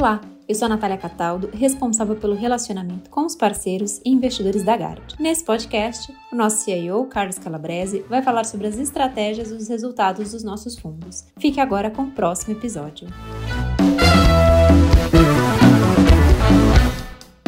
Olá, eu sou a Natália Cataldo, responsável pelo relacionamento com os parceiros e investidores da Gard. Nesse podcast, o nosso CIO, Carlos Calabrese, vai falar sobre as estratégias e os resultados dos nossos fundos. Fique agora com o próximo episódio.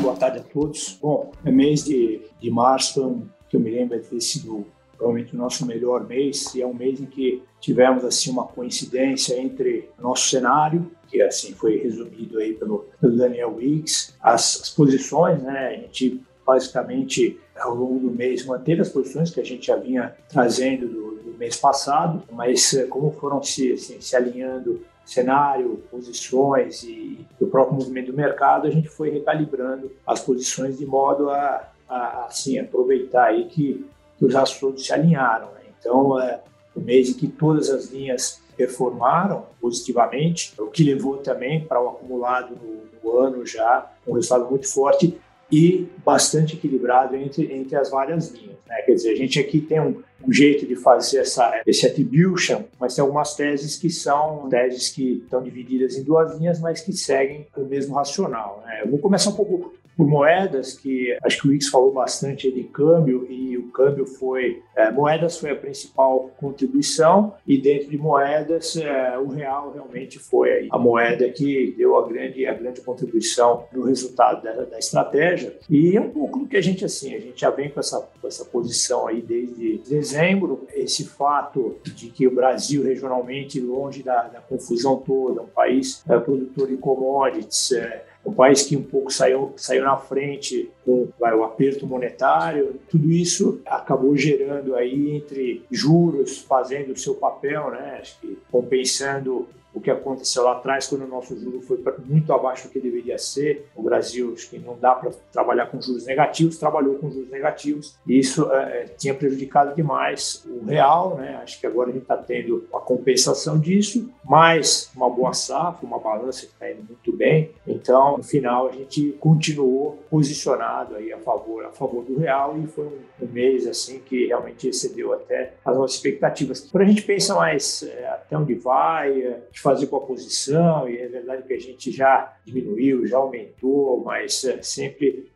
Boa tarde a todos. Bom, é mês de, de março, que eu me lembro de ter sido provavelmente o nosso melhor mês, e é um mês em que tivemos assim uma coincidência entre nosso cenário, que assim foi resumido aí pelo, pelo Daniel Wicks, as, as posições, né? A gente basicamente ao longo do mês manteve as posições que a gente já vinha trazendo do, do mês passado, mas eh, como foram se, assim, se alinhando cenário, posições e o próprio movimento do mercado, a gente foi recalibrando as posições de modo a, a assim aproveitar aí que que os astros se alinharam. Né? Então, é o mês em que todas as linhas performaram positivamente, o que levou também para o acumulado no, no ano já um resultado muito forte e bastante equilibrado entre, entre as várias linhas. Né? Quer dizer, a gente aqui tem um, um, jeito de fazer essa, esse attribution, mas tem algumas teses que são teses que estão divididas em duas linhas, mas que seguem o mesmo racional. Né? Eu vou começar um pouco por moedas, que acho que o Wix falou bastante de câmbio, e o câmbio foi. É, moedas foi a principal contribuição, e dentro de moedas, é, o real realmente foi a moeda que deu a grande, a grande contribuição no resultado da, da, estratégia. E é um pouco do que a gente, assim, a gente já vem com essa, com essa posição aí desde dezembro, esse fato de que o Brasil, regionalmente, longe da, da confusão toda, um país é, produtor de commodities, é, um país que um pouco saiu, saiu na frente com vai, o aperto monetário, tudo isso acabou gerando aí entre juros fazendo o seu papel, né, acho que compensando o que aconteceu lá atrás, quando o nosso juro foi muito abaixo do que deveria ser. O Brasil, acho que não dá para trabalhar com juros negativos, trabalhou com juros negativos, e isso é, tinha prejudicado demais o real. Né? Acho que agora a gente está tendo a compensação disso, mais uma boa safra, uma balança que está indo muito bem. Então, no final, a gente continuou posicionado aí a favor, a favor do real, e foi um, um mês assim que realmente excedeu até as nossas expectativas. Quando a gente pensa mais é, até onde vai, é, fazer com a posição, e é verdade que a gente já diminuiu, já aumentou, mas é, sempre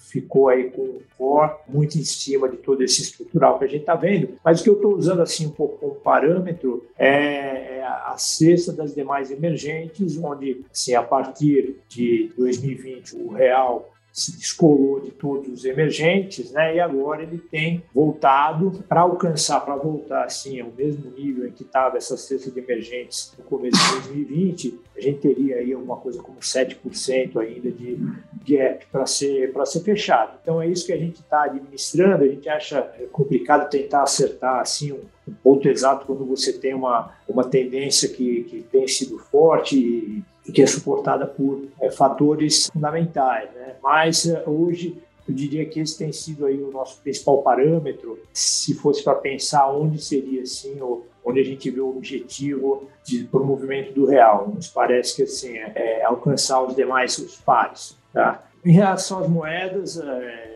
ficou aí com o core muito em cima de todo esse estrutural que a gente está vendo. Mas o que eu estou usando assim um pouco como parâmetro é, é a cesta das demais emergentes, onde assim, a partir de 2020 o real se descolou de todos os emergentes, né? E agora ele tem voltado para alcançar, para voltar assim ao mesmo nível em que estava essa cesta de emergentes no começo de 2020, a gente teria aí alguma coisa como 7% ainda de gap para ser para ser fechado. Então é isso que a gente está administrando. A gente acha complicado tentar acertar assim um, um ponto exato quando você tem uma uma tendência que, que tem sido forte e que é suportada por é, fatores fundamentais. Né? Mas é, hoje eu diria que esse tem sido aí o nosso principal parâmetro. Se fosse para pensar onde seria assim, ou onde a gente vê o objetivo de promovimento do real, nos parece que assim é, é alcançar os demais os pares. Tá? Em relação às moedas, é,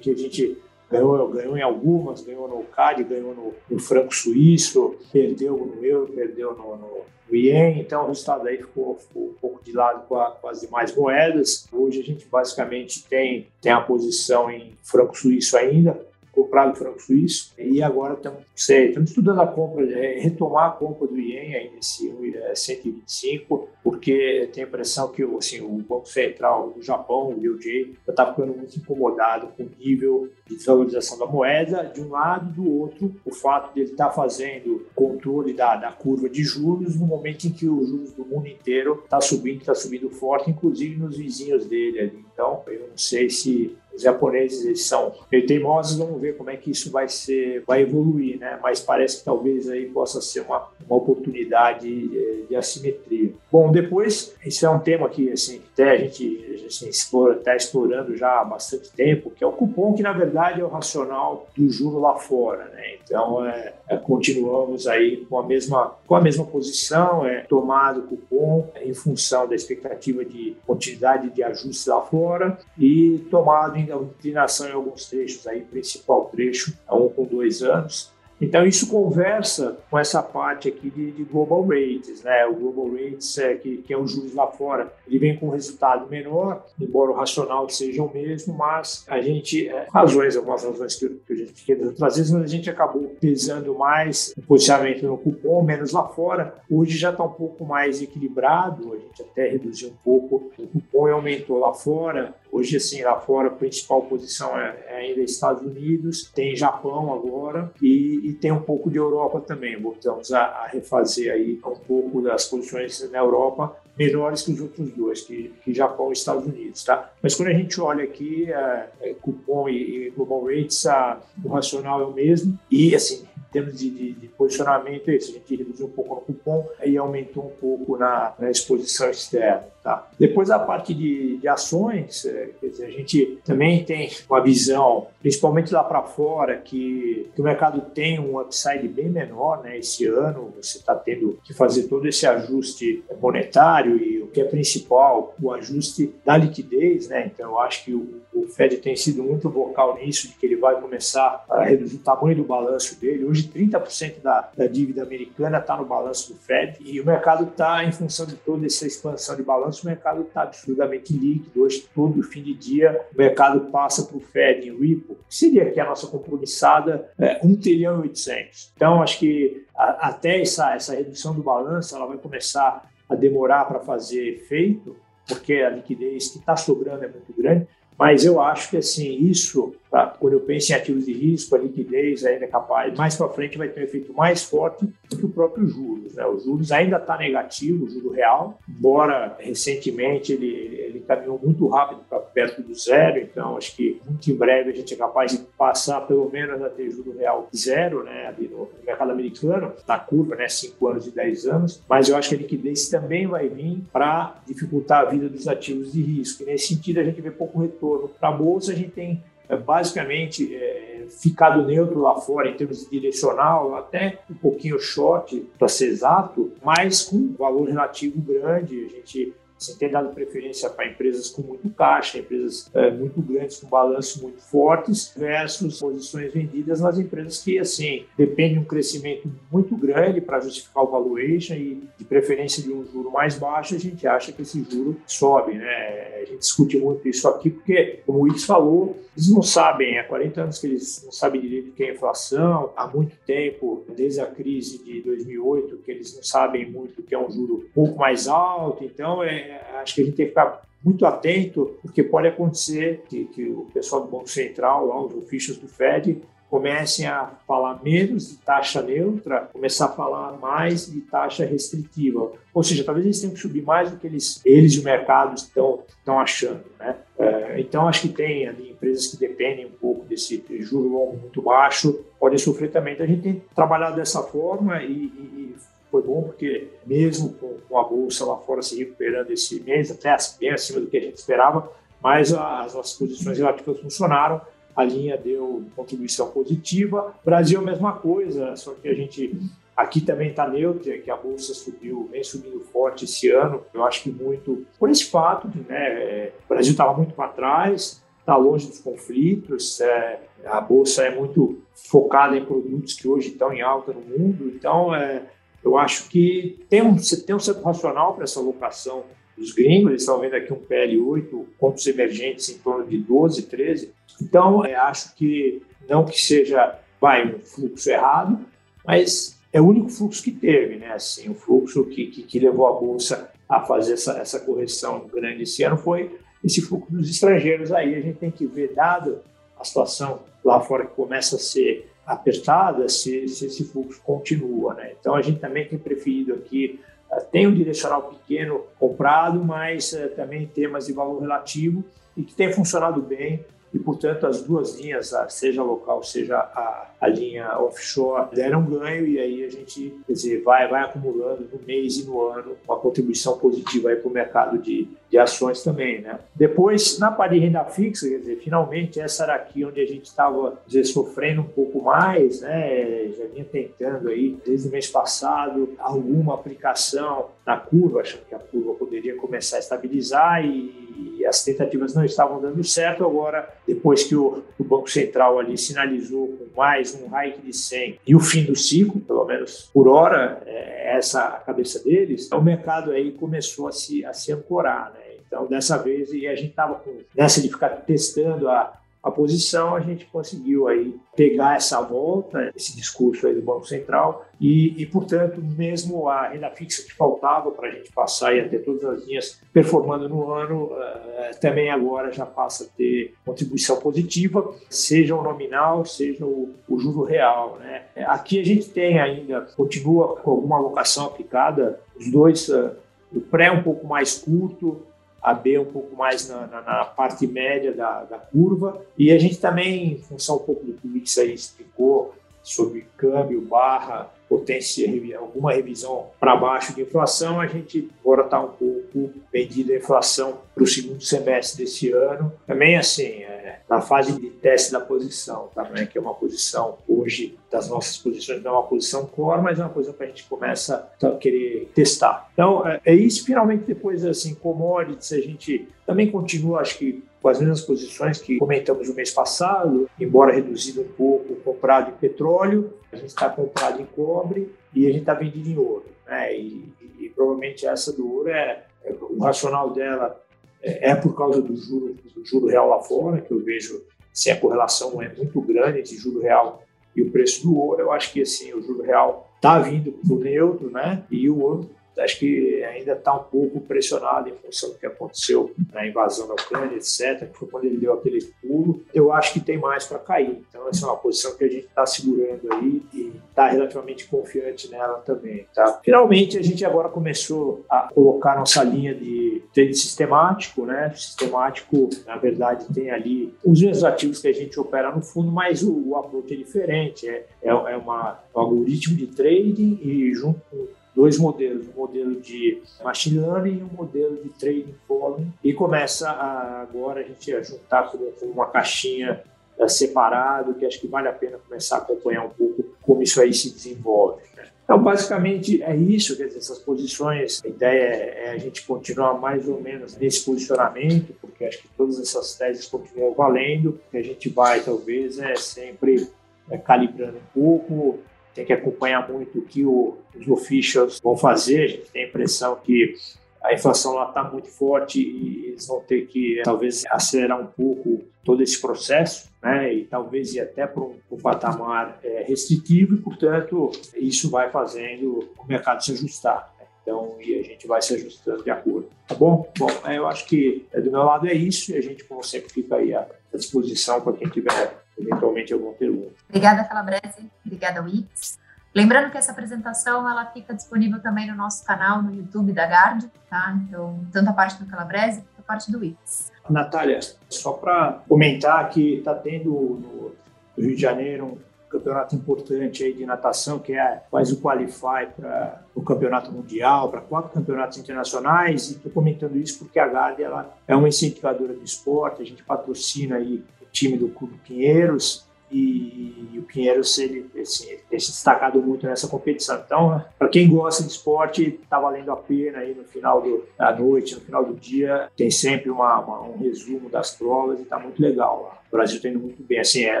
que a gente ganhou, ganhou em algumas, ganhou no CAD, ganhou no, no franco suíço, perdeu no euro, perdeu no, no, no ien, então o resultado aí ficou, ficou um pouco de lado com, a, com, as demais moedas. Hoje a gente basicamente tem, tem a posição em franco suíço ainda, comprado franco suíço. E agora estamos, sei, estamos estudando a compra, é, retomar a compra do ien aí nesse 125, porque tem a impressão que assim, o Banco Central do Japão, o BOJ, está ficando muito incomodado com o nível de desvalorização da moeda, de um lado e do outro, o fato de ele estar tá fazendo controle da, da curva de juros no momento em que os juros do mundo inteiro está subindo, está subindo forte, inclusive nos vizinhos dele ali. Então, eu não sei se os japoneses eles são meio teimosos, vamos ver como é que isso vai ser, vai evoluir, né? Mas parece que talvez aí possa ser uma, uma oportunidade de, eh, de assimetria. Bom, depois, isso é um tema que assim, até a gente assim, está explorando já há bastante tempo, que é o cupom, que na verdade é o racional do juro lá fora, né? Então, é, é, continuamos aí com a mesma, com a mesma posição, é tomado o cupom em função da expectativa de continuidade de ajuste lá fora e tomado em inclinação em alguns trechos aí, principal trecho, a um com dois anos, Então, isso conversa com essa parte aqui de, de global rates, né? O global rates, é, que, que é os juros lá fora, ele vem com um resultado menor, embora o racional seja o mesmo, mas a gente, é, razões, algumas razões que, que a gente quer trazer, mas a gente acabou pesando mais o posicionamento no cupom, menos lá fora. Hoje já está um pouco mais equilibrado, a gente até reduziu um pouco o cupom e aumentou lá fora. Hoje, assim, lá fora, a principal posição é, é ainda Estados Unidos, tem Japão agora e, e, tem um pouco de Europa também. Voltamos a, a, refazer aí um pouco das posições na Europa menores que os outros dois, que, que Japão e Estados Unidos, tá? Mas quando a gente olha aqui, é, é, cupom e, e global rates, a, o racional é o mesmo e, assim, termos de, de, de posicionamento, é isso. A gente reduziu um pouco no cupom e aumentou um pouco na, na exposição externa. Tá? Depois a parte de, de ações, é, dizer, a gente também tem uma visão, principalmente lá para fora, que, que, o mercado tem um upside bem menor né? esse ano. Você está tendo que fazer todo esse ajuste monetário e que é principal, o ajuste da liquidez. Né? Então, eu acho que o, o Fed tem sido muito vocal nisso, de que ele vai começar a reduzir o tamanho do balanço dele. Hoje, 30% da, da dívida americana está no balanço do Fed e o mercado está, em função de toda essa expansão de balanço, o mercado está absurdamente líquido. Hoje, todo fim de dia, o mercado passa para o Fed em Ripple, que seria aqui a nossa compromissada, é, 1 trilhão e 800. Então, acho que até essa, essa redução do balanço ela vai começar a demorar para fazer efeito, porque a liquidez que está sobrando é muito grande. Mas eu acho que assim isso Tá? Quando eu penso em ativos de risco, a liquidez ainda é capaz, mais para frente vai ter um efeito mais forte do que o próprio juros. Né? Os juros ainda está negativo, o juro real, embora recentemente ele, ele caminhou muito rápido para perto do zero, então acho que muito em breve a gente é capaz de passar pelo menos a ter juro real zero né? ali no, mercado americano, na curva, né? 5 anos e 10 anos, mas eu acho que a liquidez também vai vir para dificultar a vida dos ativos de risco. E nesse sentido a gente vê pouco retorno. Para a Bolsa a gente tem é, basicamente é, ficado neutro lá fora em termos de direcional, até um pouquinho short, para ser exato, mas com valor relativo grande. A gente você tem dado preferência para empresas com muito caixa, empresas é, muito grandes, com balanços muito fortes, versus posições vendidas nas empresas que, assim, dependem de um crescimento muito grande para justificar o valuation e, de preferência, de um juro mais baixo, a gente acha que esse juro sobe, né? A gente discute muito isso aqui porque, como o Ix falou, eles não sabem, há 40 anos que eles não sabem direito o que é inflação, há muito tempo, desde a crise de 2008, que eles não sabem muito o que é um juro um pouco mais alto, então é, acho que a gente tem que ficar muito atento, porque pode acontecer que, que o pessoal do Banco Central, lá, os ofícios do Fed, comecem a falar menos de taxa neutra, começar a falar mais de taxa restritiva. Ou seja, talvez eles tenham que subir mais do que eles, eles e o mercado estão, estão achando. Né? É, então, acho que tem ali empresas que dependem um pouco desse juro longo muito baixo, podem sofrer também. Então, a gente tem trabalhado dessa forma e, e foi bom porque mesmo com, a bolsa lá fora se recuperando esse mês, até bem acima do que a gente esperava, mas as nossas posições relativas funcionaram, a linha deu contribuição positiva. Brasil a mesma coisa, só que a gente aqui também está neutro, que a bolsa subiu, vem subindo forte esse ano. Eu acho que muito por esse fato de, né, o Brasil estava muito para trás, está longe dos conflitos, é, a bolsa é muito focada em produtos que hoje estão em alta no mundo, então é, eu acho que tem um, tem um certo racional para essa alocação dos gringos, eles estão vendo aqui um PL8, pontos emergentes em torno de 12, 13. Então, é, acho que não que seja vai, um fluxo errado, mas é o único fluxo que teve, né? Assim, o fluxo que, que, que levou a Bolsa a fazer essa, essa correção grande esse ano foi esse fluxo dos estrangeiros aí. A gente tem que ver, dado a situação lá fora que começa a ser apertada se, se esse fluxo continua. Né? Então, a gente também tem preferido aqui, uh, tem um direcional pequeno comprado, mas uh, também temas de valor relativo e que tem funcionado bem e, portanto, as duas linhas, seja local, seja a, a, linha offshore, deram ganho e aí a gente, quer dizer, vai, vai acumulando no mês e no ano uma contribuição positiva para o mercado de, de ações também, né? Depois, na parte de renda fixa, quer dizer, finalmente essa era aqui onde a gente estava sofrendo um pouco mais, né? Já vinha tentando aí desde o mês passado alguma aplicação na curva, achando que a curva poderia começar a estabilizar e as tentativas não estavam dando certo. Agora, depois que o, o Banco Central ali sinalizou com mais um hike de 100 e o fim do ciclo, pelo menos por hora, é essa a cabeça deles, o mercado aí começou a se, a se ancorar, né? Então, dessa vez, e a gente estava nessa de ficar testando a, a posição, a gente conseguiu aí pegar essa volta, esse discurso aí do Banco Central e, e portanto, mesmo a renda fixa que faltava para a gente passar e ter todas as linhas performando no ano, uh, também agora já passa a ter contribuição positiva, seja o nominal, seja o, o juro real. Né? Aqui a gente tem ainda, continua com alguma alocação aplicada, os dois, uh, o pré um pouco mais curto, a B um pouco mais na, na, na parte média da, da, curva. E a gente também, em função um pouco do que o Wix aí explicou sobre câmbio, barra, potência, alguma revisão para baixo de inflação, a gente agora está um pouco vendido a inflação para o segundo semestre desse ano. Também, assim, é, na fase de teste da posição, tá? Né? que é uma posição hoje das nossas posições, não é uma posição core, mas é uma posição que a gente começa a querer testar. Então, é, é isso. Finalmente, depois, assim, commodities, a gente também continua, acho que, com as mesmas posições que comentamos no mês passado, embora reduzido um pouco, comprado em petróleo, a gente está comprado em cobre e a gente está vendido em ouro. Né? E, e, e, provavelmente essa do ouro é, é o racional dela é, é, por causa do juro, do juro real lá fora, que eu vejo se a correlação é muito grande entre juro real e o preço do ouro. Eu acho que assim o juro real está vindo para o neutro, né? E o ouro acho que ainda está um pouco pressionado em função do que aconteceu na invasão da Ucrânia, etc., que foi quando ele deu aquele pulo. Eu acho que tem mais para cair. Então, essa é uma posição que a gente está segurando aí e está relativamente confiante nela também. Tá? Finalmente, a gente agora começou a colocar nossa linha de trade sistemático. Né? Sistemático, na verdade, tem ali os mesmos ativos que a gente opera no fundo, mas o, o approach é diferente. É, é, é uma, um algoritmo de trading e junto com dois modelos, um modelo de machine learning e um modelo de trading following, e começa a, agora a gente a juntar com, uma caixinha uh, separado, que acho que vale a pena começar a acompanhar um pouco como isso aí se desenvolve. Né? Então, basicamente, é isso, quer dizer, essas posições, a ideia é a gente continuar mais ou menos nesse posicionamento, porque acho que todas essas teses continuam valendo, que a gente vai, talvez, é sempre é, calibrando um pouco, tem que acompanhar muito o que o, os officials vão fazer. A gente tem a impressão que a inflação lá está muito forte e eles vão ter que talvez acelerar um pouco todo esse processo, né? E talvez ir até para um, um, patamar é, restritivo e, portanto, isso vai fazendo o mercado se ajustar. Né? Então, e a gente vai se ajustando de acordo. Tá bom? Bom, é, eu acho que é, do meu lado é isso e a gente, como sempre, fica aí à disposição para quem tiver eventualmente alguma pergunta. Obrigada, Calabrese. Obrigada, Wix. Lembrando que essa apresentação ela fica disponível também no nosso canal no YouTube da Gard, tá? Então, tanto a parte do Calabrese quanto a parte do Wix. Natália, só para comentar que está tendo no Rio de Janeiro um campeonato importante aí de natação, que é faz o qualify para o campeonato mundial, para quatro campeonatos internacionais. E estou comentando isso porque a Gard ela é uma incentivadora do esporte, a gente patrocina aí time do Clube Pinheiros e, e o Pinheiros ele, assim, ele tem se destacado muito nessa competição. Então, para quem gosta de esporte, está valendo a pena aí no final do, da noite, no final do dia, tem sempre uma, uma, um resumo das provas e está muito legal lá. O Brasil está indo muito bem, assim, é,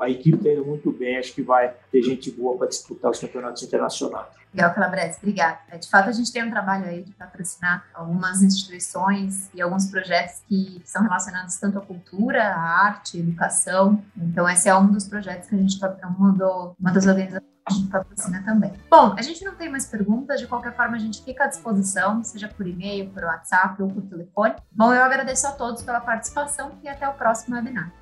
a equipe está indo muito bem, acho que vai ter gente boa para disputar os campeonatos internacionais. Legal, Calabrese, obrigada. É, de fato, a gente tem um trabalho aí de patrocinar algumas instituições e alguns projetos que são relacionados tanto à cultura, à arte, à educação. Então, esse é um dos projetos que a gente mandou, uma das organizações a gente patrocina também. Bom, a gente não tem mais perguntas, de qualquer forma, a gente fica à disposição, seja por e-mail, por WhatsApp ou por telefone. Bom, eu agradeço a todos pela participação e até o próximo webinar.